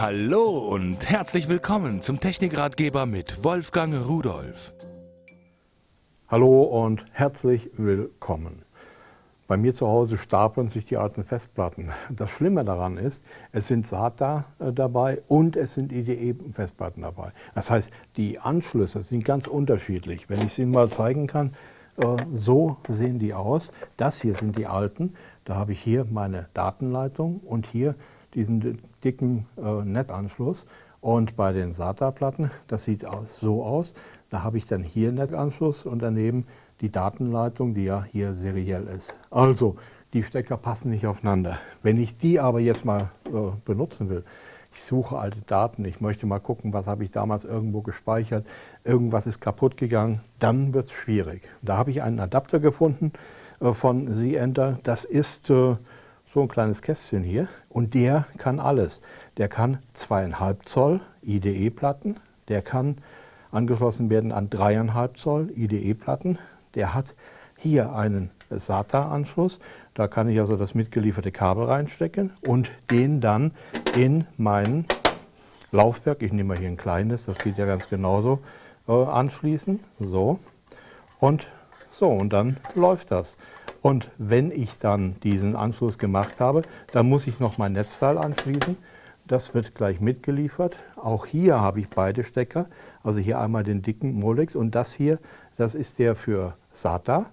Hallo und herzlich willkommen zum Technikratgeber mit Wolfgang Rudolf. Hallo und herzlich willkommen. Bei mir zu Hause stapeln sich die alten Festplatten. Das Schlimme daran ist, es sind SATA äh, dabei und es sind IDE-Festplatten dabei. Das heißt, die Anschlüsse sind ganz unterschiedlich. Wenn ich sie mal zeigen kann, äh, so sehen die aus. Das hier sind die alten. Da habe ich hier meine Datenleitung und hier diesen dicken äh, Netzanschluss. Und bei den SATA-Platten, das sieht so aus, da habe ich dann hier Netzanschluss und daneben die Datenleitung, die ja hier seriell ist. Also, die Stecker passen nicht aufeinander. Wenn ich die aber jetzt mal äh, benutzen will, ich suche alte Daten, ich möchte mal gucken, was habe ich damals irgendwo gespeichert, irgendwas ist kaputt gegangen, dann wird es schwierig. Da habe ich einen Adapter gefunden äh, von Z-Enter, das ist äh, so ein kleines Kästchen hier und der kann alles. Der kann zweieinhalb Zoll IDE-Platten, der kann angeschlossen werden an dreieinhalb Zoll IDE-Platten, der hat hier einen SATA-Anschluss, da kann ich also das mitgelieferte Kabel reinstecken und den dann in mein Laufwerk, ich nehme mal hier ein kleines, das geht ja ganz genauso, äh, anschließen. So. Und so, und dann läuft das. Und wenn ich dann diesen Anschluss gemacht habe, dann muss ich noch mein Netzteil anschließen. Das wird gleich mitgeliefert. Auch hier habe ich beide Stecker. Also hier einmal den dicken Molex und das hier, das ist der für SATA.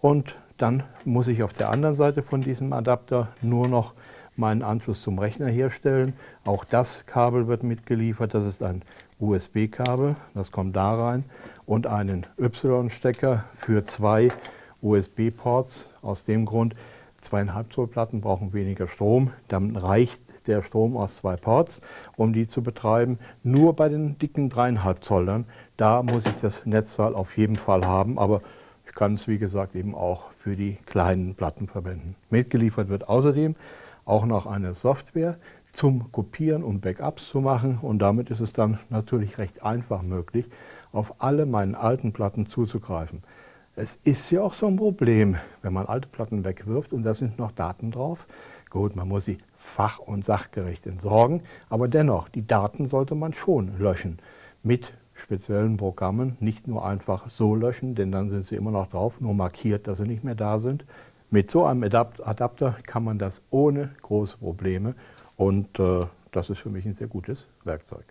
Und dann muss ich auf der anderen Seite von diesem Adapter nur noch meinen Anschluss zum Rechner herstellen. Auch das Kabel wird mitgeliefert. Das ist ein USB-Kabel, das kommt da rein. Und einen Y-Stecker für zwei USB-Ports aus dem Grund, zweieinhalb Zoll Platten brauchen weniger Strom. Dann reicht der Strom aus zwei Ports, um die zu betreiben. Nur bei den dicken dreieinhalb Zollern, da muss ich das Netzteil auf jeden Fall haben. Aber ich kann es, wie gesagt, eben auch für die kleinen Platten verwenden. Mitgeliefert wird außerdem auch noch eine Software zum Kopieren und Backups zu machen. Und damit ist es dann natürlich recht einfach möglich, auf alle meinen alten Platten zuzugreifen. Es ist ja auch so ein Problem, wenn man alte Platten wegwirft und da sind noch Daten drauf. Gut, man muss sie fach- und sachgerecht entsorgen, aber dennoch, die Daten sollte man schon löschen. Mit speziellen Programmen, nicht nur einfach so löschen, denn dann sind sie immer noch drauf, nur markiert, dass sie nicht mehr da sind. Mit so einem Adapter kann man das ohne große Probleme und äh, das ist für mich ein sehr gutes Werkzeug.